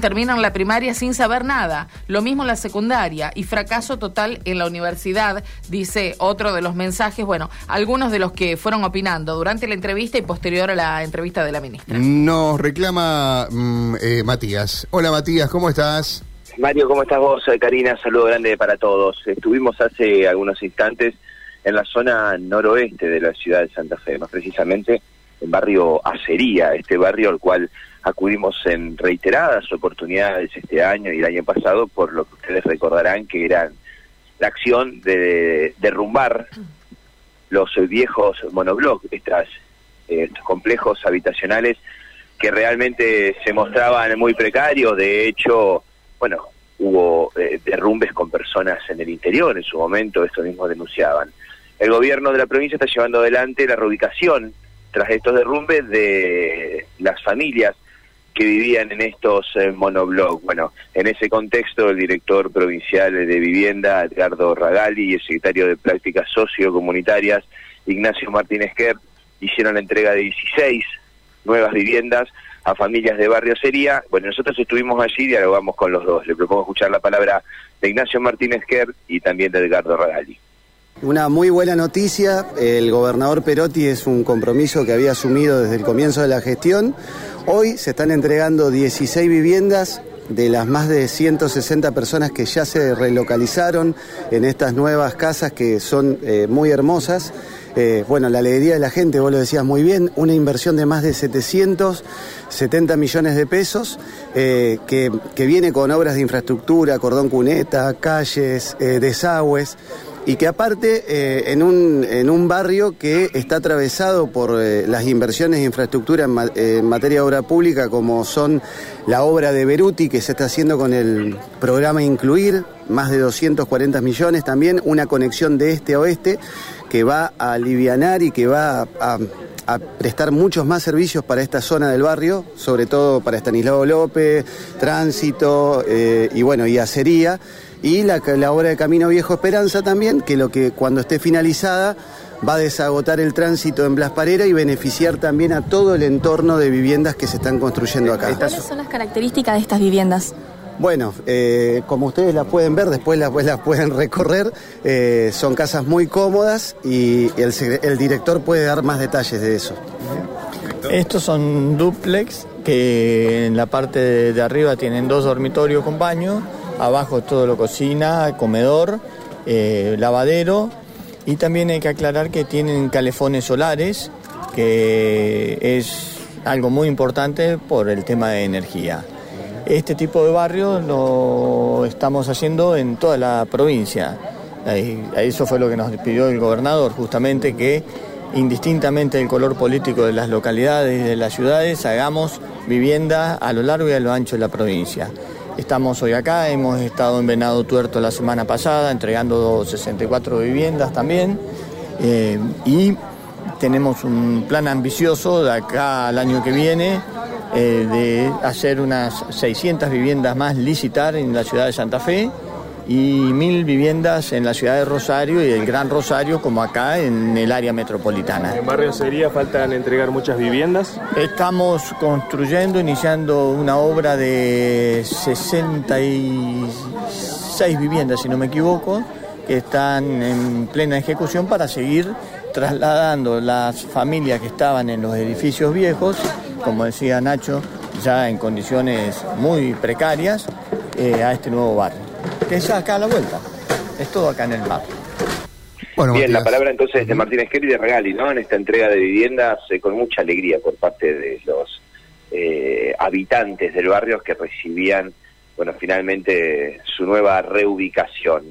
terminan la primaria sin saber nada, lo mismo la secundaria y fracaso total en la universidad, dice otro de los mensajes, bueno, algunos de los que fueron opinando durante la entrevista y posterior a la entrevista de la ministra. Nos reclama mm, eh, Matías. Hola Matías, ¿cómo estás? Mario, ¿cómo estás vos? Karina, saludo grande para todos. Estuvimos hace algunos instantes en la zona noroeste de la ciudad de Santa Fe, más precisamente en barrio Acería, este barrio al cual acudimos en reiteradas oportunidades este año y el año pasado, por lo que ustedes recordarán que eran la acción de derrumbar los viejos monoblocks, estas, estos complejos habitacionales que realmente se mostraban muy precarios, de hecho, bueno, hubo eh, derrumbes con personas en el interior en su momento, esto mismo denunciaban. El gobierno de la provincia está llevando adelante la reubicación tras estos derrumbes de las familias que vivían en estos eh. Bueno, en ese contexto, el director provincial de vivienda, Edgardo Ragali, y el secretario de Prácticas Sociocomunitarias, Ignacio Martínez Kerr, hicieron la entrega de 16 nuevas viviendas a familias de barrio Sería. Bueno, nosotros estuvimos allí y dialogamos con los dos. Le propongo escuchar la palabra de Ignacio Martínez Kerr y también de Edgardo Ragali. Una muy buena noticia, el gobernador Perotti es un compromiso que había asumido desde el comienzo de la gestión. Hoy se están entregando 16 viviendas de las más de 160 personas que ya se relocalizaron en estas nuevas casas que son eh, muy hermosas. Eh, bueno, la alegría de la gente, vos lo decías muy bien, una inversión de más de 770 millones de pesos eh, que, que, viene con obras de infraestructura, cordón cuneta, calles, desagües y que aparte eh, en, un, en un barrio que está atravesado por eh, las inversiones de infraestructura en, materia de obra pública como son la obra de Beruti que se está haciendo con el programa Incluir, más de 240 millones también, una conexión de este a oeste que va a alivianar y que va a, prestar muchos más servicios para esta zona del barrio, sobre todo para Estanislao López, tránsito eh, y bueno, y acería y la, la obra de Camino Viejo Esperanza también, que lo que cuando esté finalizada va a desagotar el tránsito en Blas Parera y beneficiar también a todo el entorno de viviendas que se están construyendo acá. ¿Cuáles son las características de estas viviendas? Bueno, eh, como ustedes las pueden ver, después las, las pueden recorrer, eh, son casas muy cómodas y el, el, director puede dar más detalles de eso. Estos son duplex que en la parte de arriba tienen dos dormitorios con baño abajo todo lo cocina, comedor, eh, lavadero y también hay que aclarar que tienen calefones solares, que es algo muy importante por el tema de energía. Este tipo de barrio lo estamos haciendo en toda la provincia. Eso fue lo que nos pidió el gobernador, justamente que indistintamente del color político de las localidades y de las ciudades, hagamos vivienda a lo largo y a lo ancho de la provincia. Estamos hoy acá, hemos estado en Venado Tuerto la semana pasada entregando 64 viviendas también eh, y tenemos un plan ambicioso de acá al año que viene eh, de hacer unas 600 viviendas más licitar en la ciudad de Santa Fe y mil viviendas en la ciudad de Rosario y el Gran Rosario como acá en el área metropolitana. ¿En Barrio Sería faltan entregar muchas viviendas? Estamos construyendo, iniciando una obra de 66 viviendas, si no me equivoco, que están en plena ejecución para seguir trasladando las familias que estaban en los edificios viejos, como decía Nacho, ya en condiciones muy precarias, eh, a este nuevo barrio que es acá a la vuelta. Es todo acá en el mar. Bueno, Bien, la palabra entonces de Martínez Kerry de Regali, ¿no? En esta entrega de viviendas eh, con mucha alegría por parte de los eh, habitantes del barrio que recibían, bueno, finalmente su nueva reubicación.